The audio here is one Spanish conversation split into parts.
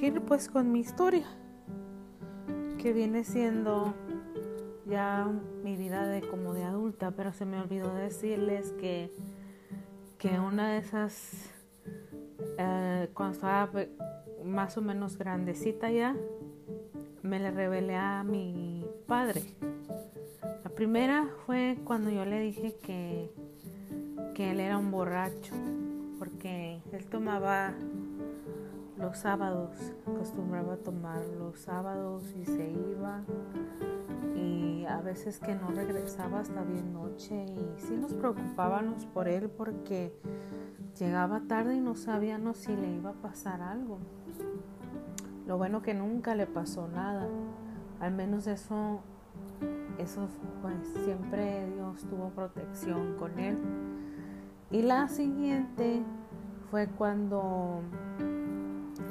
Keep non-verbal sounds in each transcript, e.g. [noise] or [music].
seguir pues con mi historia, que viene siendo ya mi vida de como de adulta, pero se me olvidó decirles que, que una de esas, eh, cuando estaba más o menos grandecita ya, me le revelé a mi padre. La primera fue cuando yo le dije que, que él era un borracho, porque él tomaba los sábados, acostumbraba tomar los sábados y se iba y a veces que no regresaba hasta bien noche y sí nos preocupábamos por él porque llegaba tarde y no sabíamos si le iba a pasar algo. Lo bueno que nunca le pasó nada. Al menos eso, eso pues siempre Dios tuvo protección con él. Y la siguiente fue cuando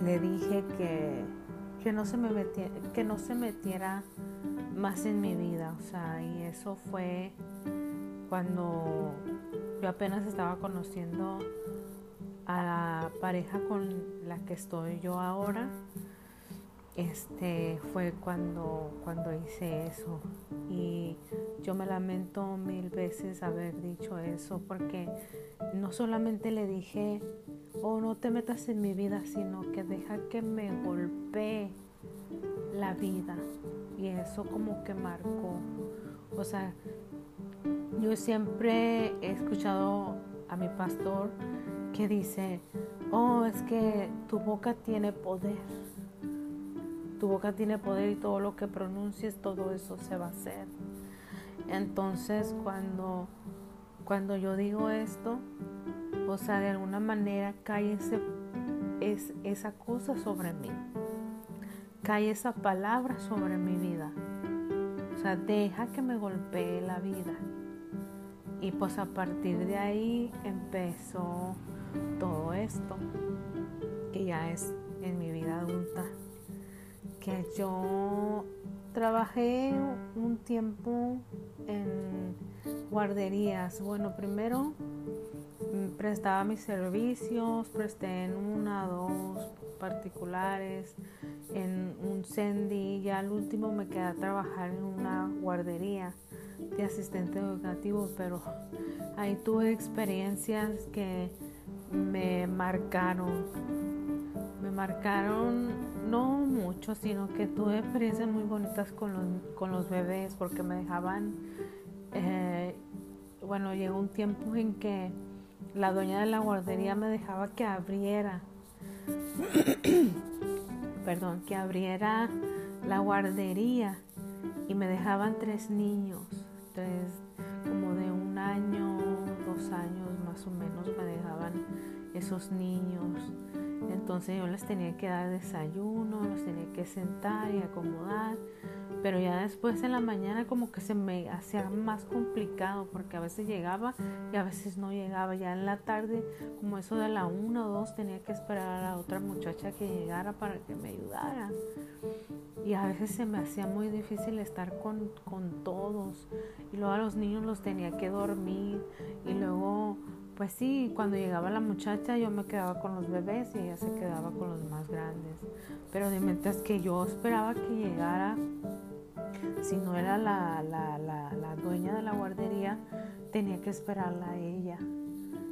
le dije que, que, no se me metiera, que no se metiera más en mi vida. O sea, y eso fue cuando yo apenas estaba conociendo a la pareja con la que estoy yo ahora este fue cuando, cuando hice eso. Y yo me lamento mil veces haber dicho eso porque no solamente le dije, oh, no te metas en mi vida, sino que deja que me golpee la vida. Y eso como que marcó. O sea, yo siempre he escuchado a mi pastor que dice, oh, es que tu boca tiene poder tu boca tiene poder y todo lo que pronuncies, todo eso se va a hacer. Entonces cuando, cuando yo digo esto, o sea, de alguna manera cae ese, es, esa cosa sobre mí. Cae esa palabra sobre mi vida. O sea, deja que me golpee la vida. Y pues a partir de ahí empezó todo esto, que ya es en mi vida adulta que yo trabajé un tiempo en guarderías. Bueno, primero prestaba mis servicios, presté en una, dos particulares, en un Sendy, ya al último me quedé a trabajar en una guardería de asistente educativo, pero ahí tuve experiencias que me marcaron, me marcaron no mucho, sino que tuve experiencias muy bonitas con los, con los bebés porque me dejaban, eh, bueno, llegó un tiempo en que la dueña de la guardería me dejaba que abriera, [coughs] perdón, que abriera la guardería y me dejaban tres niños, tres como de un año, dos años más o menos me dejaban esos niños entonces yo les tenía que dar desayuno, los tenía que sentar y acomodar. Pero ya después en la mañana como que se me hacía más complicado porque a veces llegaba y a veces no llegaba. Ya en la tarde, como eso de la una o dos, tenía que esperar a la otra muchacha que llegara para que me ayudara. Y a veces se me hacía muy difícil estar con, con todos. Y luego a los niños los tenía que dormir. Y luego pues sí, cuando llegaba la muchacha yo me quedaba con los bebés y ella se quedaba con los más grandes. Pero de mientras que yo esperaba que llegara, si no era la, la, dueña de la guardería, tenía que esperarla a ella.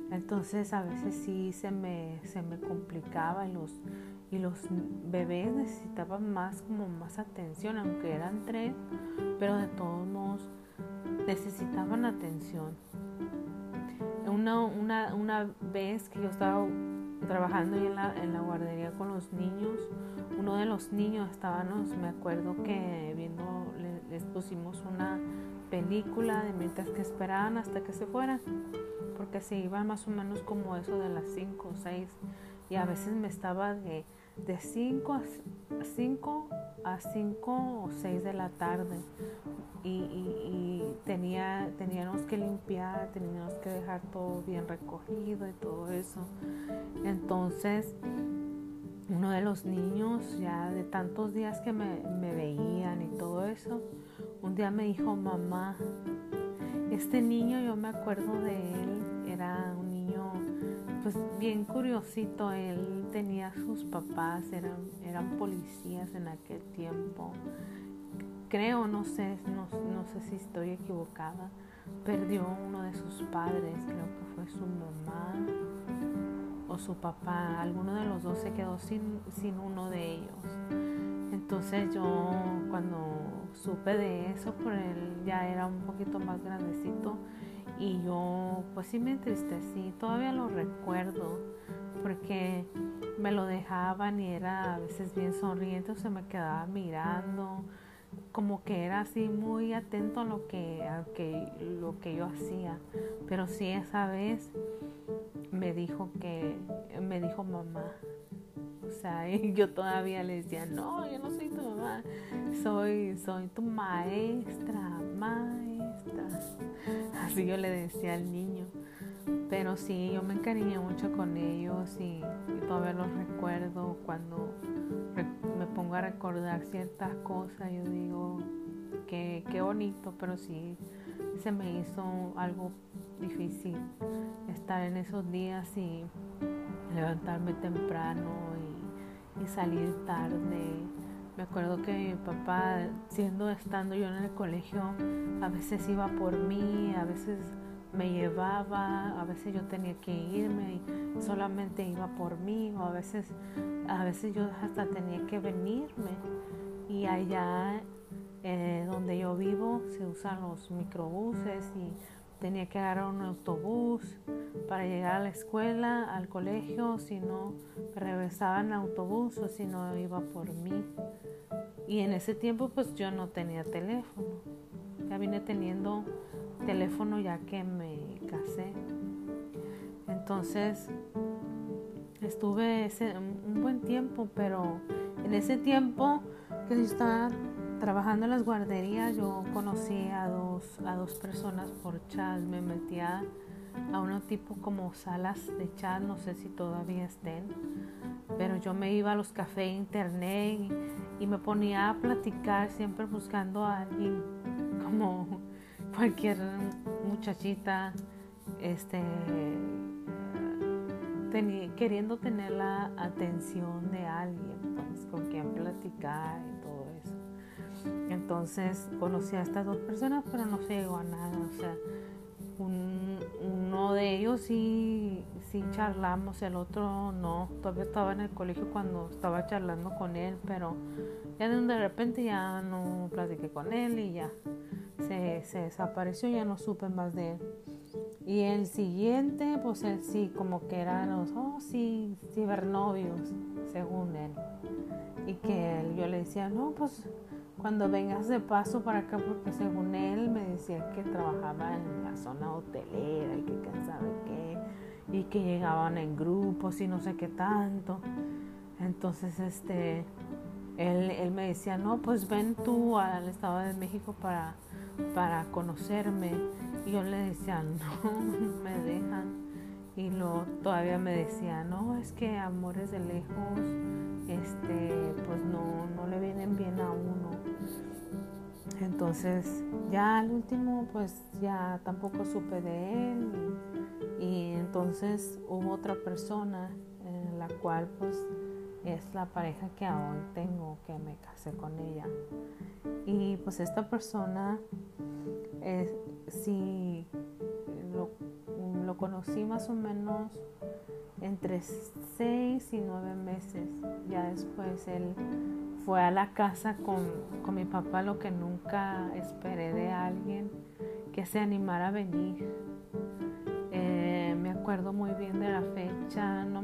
Entonces a veces sí se me, se me complicaba y los, y los bebés necesitaban más como más atención, aunque eran tres, pero de todos modos necesitaban atención una, una, vez que yo estaba trabajando en la, en la guardería con los niños, uno de los niños estábamos, me acuerdo que viendo, les, pusimos una película de mientras que esperaban hasta que se fueran, porque se iban más o menos como eso de las 5 o 6, y a veces me estaba de de 5 a 5 a 5 o 6 de la tarde y, tenía, teníamos que limpiar, teníamos que dejar todo bien recogido y todo eso. Entonces, uno de los niños, ya de tantos días que me, me veían y todo eso, un día me dijo, mamá, este niño yo me acuerdo de él, era un pues bien curiosito, él tenía sus papás, eran, eran policías en aquel tiempo. Creo, no sé, no, no sé si estoy equivocada, perdió uno de sus padres, creo que fue su mamá o su papá, alguno de los dos se quedó sin, sin uno de ellos. Entonces yo cuando supe de eso, por él ya era un poquito más grandecito y yo pues sí me entristecí, todavía lo recuerdo porque me lo dejaban y era a veces bien sonriente, se me quedaba mirando, como que era así muy atento a lo que, a que, lo que yo hacía. Pero sí esa vez me dijo que, me dijo mamá. O sea, [laughs] yo todavía le decía, no, yo no soy tu mamá, soy, soy tu maestra, maestra. Yo le decía al niño. Pero sí, yo me encariñé mucho con ellos y, todavía los recuerdo cuando me pongo a recordar ciertas cosas. Yo digo, que qué bonito, pero sí se me hizo algo difícil estar en esos días y levantarme temprano y salir tarde. Me acuerdo que mi papá, siendo estando yo en el colegio, a veces iba por mí, a veces me llevaba, a veces yo tenía que irme y solamente iba por mí, o a veces, a veces yo hasta tenía que venirme. Y allá eh, donde yo vivo se usan los microbuses y tenía que agarrar un autobús para llegar a la escuela, al colegio, si no regresaba en autobús o si no iba por mí. Y en ese tiempo pues yo no tenía teléfono. Ya vine teniendo teléfono ya que me casé. Entonces estuve ese, un buen tiempo, pero en ese tiempo que yo estaba trabajando en las guarderías, yo conocí a dos, a dos personas por chat. Me metía a uno tipo como salas de chat, no sé si todavía estén, pero yo me iba a los cafés internet y, me ponía a platicar siempre buscando a alguien [laughs] como cualquier muchachita este, queriendo tener la atención de alguien, pues, con quien platicar. Entonces conocí a estas dos personas, pero no se llegó a nada. O sea, uno de ellos sí, sí charlamos, el otro no. Todavía estaba en el colegio cuando estaba charlando con él, pero ya de repente ya no platiqué con él y ya se, se desapareció, ya no supe más de él. Y el siguiente, pues él sí, como que eran los, oh sí, cibernovios, según él. Y que él, yo le decía, no, pues cuando vengas de paso para acá, porque según él me decía que trabajaba en la zona hotelera y que quién sabe qué, y que llegaban en grupos y no sé qué tanto. Entonces, este, él, él me decía, no, pues ven tú al Estado de México para para conocerme. Y yo le decía, no, [laughs] no me dejan. Y lo, todavía me decía, no, es que amores de lejos, este, pues no, no le vienen bien a uno. Entonces, ya al último, pues ya tampoco supe de él. Y, entonces hubo otra persona la cual, pues, es la pareja que aún tengo, que me casé con ella. Y pues esta persona, es, sí, lo, lo, conocí más o menos entre seis y nueve meses. Ya después él fue a la casa con, con mi papá, lo que nunca esperé de alguien que se animara a venir. Eh, me acuerdo muy bien de la fecha, no,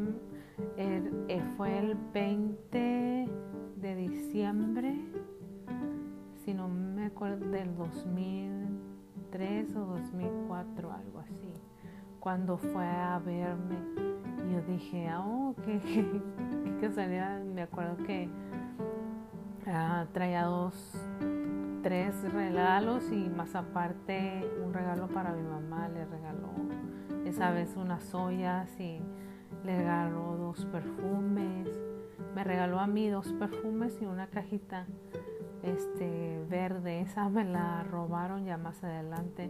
eh, fue el 20 de diciembre, si no me acuerdo, del 2003 o 2004, algo así, cuando fue a verme. Yo dije, oh, [laughs] qué, qué, casualidad. Me acuerdo que ah, traía dos, tres regalos y más aparte un regalo para mi mamá, le regaló esa vez unas ollas y le regaló dos perfumes, me regaló a mí dos perfumes y una cajita este verde, esa me la robaron ya más adelante.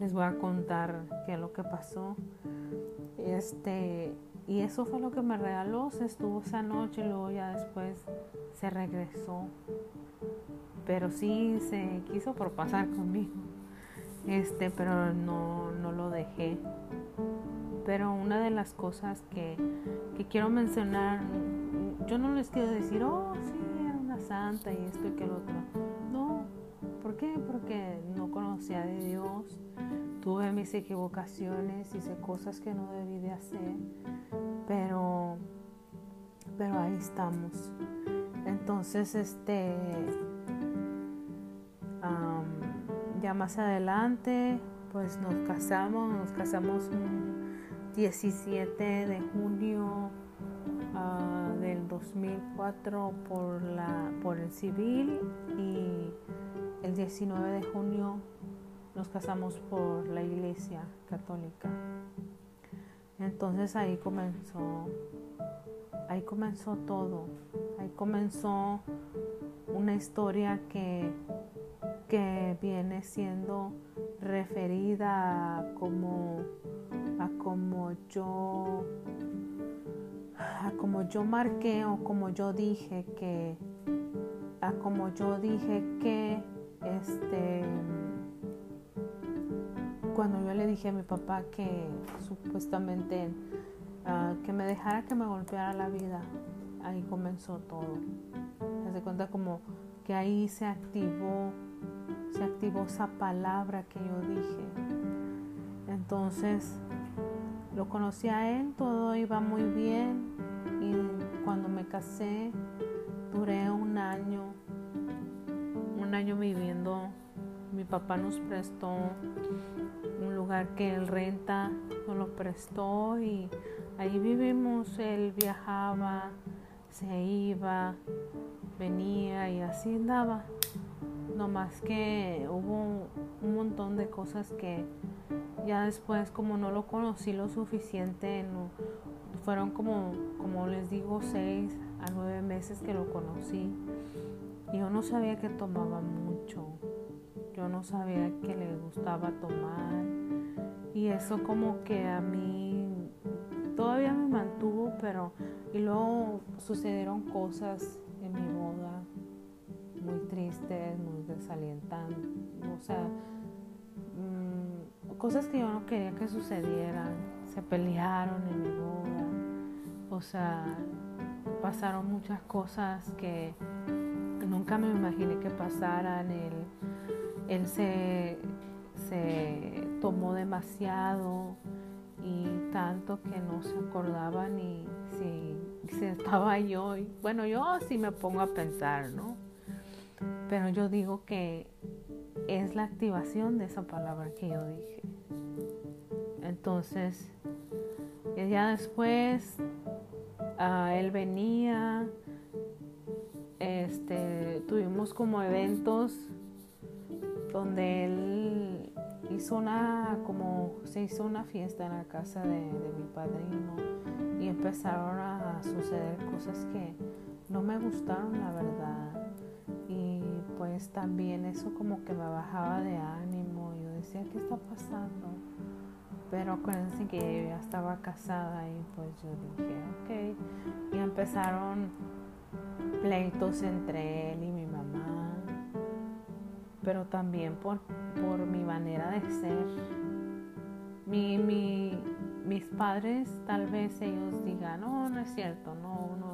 Les voy a contar qué es lo que pasó. Este, y eso fue lo que me regaló, se estuvo esa noche y luego ya después se regresó. Pero sí se quiso por pasar conmigo. Este, pero no, no lo dejé. Pero una de las cosas que, que quiero mencionar, yo no les quiero decir, oh, sí, santa y esto y que el otro. No, ¿por qué? Porque no conocía de Dios, tuve mis equivocaciones, hice cosas que no debí de hacer, pero, pero ahí estamos. Entonces, este, ya más adelante, pues nos casamos, nos casamos un 17 de junio uh, del 2004 por, la, por el civil y el 19 de junio nos casamos por la iglesia católica. Entonces ahí comenzó, ahí comenzó todo, ahí comenzó una historia que que viene siendo referida a como, a como yo a como yo marqué o como yo dije que a como yo dije que este cuando yo le dije a mi papá que supuestamente ah, que me dejara que me golpeara la vida ahí comenzó todo se cuenta como que ahí se activó se activó esa palabra que yo dije. Entonces lo conocí a él, todo iba muy bien y cuando me casé duré un año, un año viviendo. Mi papá nos prestó un lugar que él renta, nos lo prestó y ahí vivimos. Él viajaba, se iba, venía y así andaba. No más que hubo un montón de cosas que ya después como no lo conocí lo suficiente, fueron como, como les digo, seis a nueve meses que lo conocí. Y yo no sabía que tomaba mucho. Yo no sabía que le gustaba tomar. Y eso como que a mí todavía me mantuvo, pero y luego sucedieron cosas tristes, muy desalientantes, o sea, mm, cosas que yo no quería que sucedieran, se pelearon en mi boda, o sea, pasaron muchas cosas que nunca me imaginé que pasaran, él, él se, se tomó demasiado y tanto que no se acordaba ni si, si estaba yo. bueno, yo sí me pongo a pensar, ¿no? Pero yo digo que es la activación de esa palabra que yo dije. Entonces, ya después ah, él venía, este, tuvimos como eventos donde él hizo una, como se hizo una fiesta en la casa de mi padrino y empezaron a suceder cosas que no me gustaron, la verdad pues también eso como que me bajaba de ánimo. Yo decía, ¿qué está pasando? Pero acuérdense que yo ya estaba casada y pues yo dije, ok. Y empezaron pleitos entre él y mi mamá. Pero también por, por mi manera de ser. Mi, mi, mis padres tal vez ellos digan, no, no es cierto, no, no,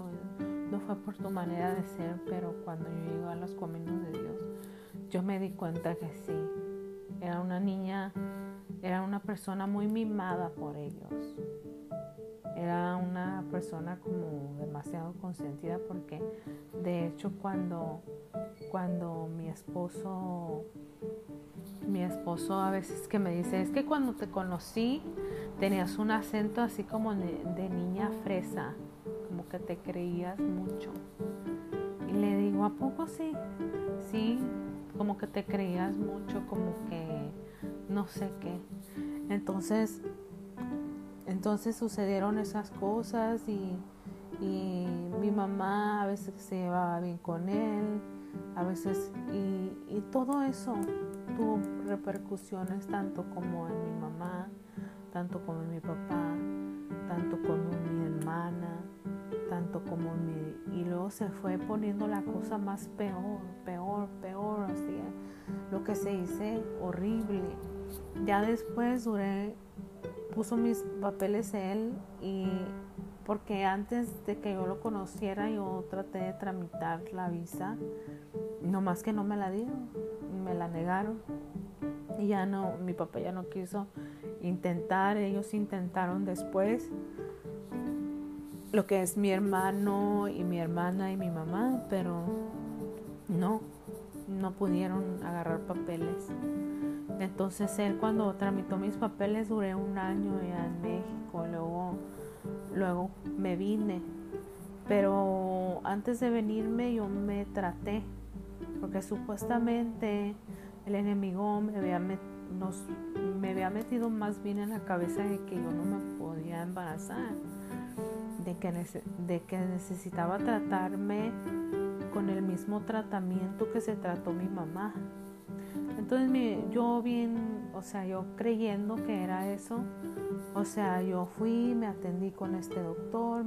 no fue por tu manera de ser, pero cuando yo llego a los caminos de Dios, yo me di cuenta que sí. Era una niña, era una persona muy mimada por ellos. Era una persona como demasiado consentida porque de hecho cuando, cuando mi esposo, mi esposo a veces que me dice, es que cuando te conocí tenías un acento así como de niña fresa que te creías mucho. Y le digo, ¿a poco sí? Sí, como que te creías mucho, como que no sé qué. Entonces, entonces sucedieron esas cosas y, y mi mamá a veces se llevaba bien con él a veces, y, y todo eso tuvo repercusiones tanto como en mi mamá, tanto como en mi papá, tanto como en mi hermana, tanto como mi... Y luego se fue poniendo la cosa más peor, peor, peor, así, lo que se hice horrible. Ya después duré, puso mis papeles él y porque antes de que yo lo conociera yo traté de tramitar la visa, nomás que no me la dieron, me la negaron. Y ya no, mi papá ya no quiso intentar, ellos intentaron después lo que es mi hermano y mi hermana y mi mamá, pero no, no pudieron agarrar papeles. Entonces él cuando tramitó mis papeles duré un año ya en México, luego, luego me vine. Pero antes de venirme yo me traté, porque supuestamente el enemigo me había, nos, me había metido más bien en la cabeza de que yo no me podía embarazar, de que, de que necesitaba tratarme con el mismo tratamiento que se trató mi mamá. Entonces yo bien, o sea, yo creyendo que era eso, o sea, yo fui, me atendí con este doctor.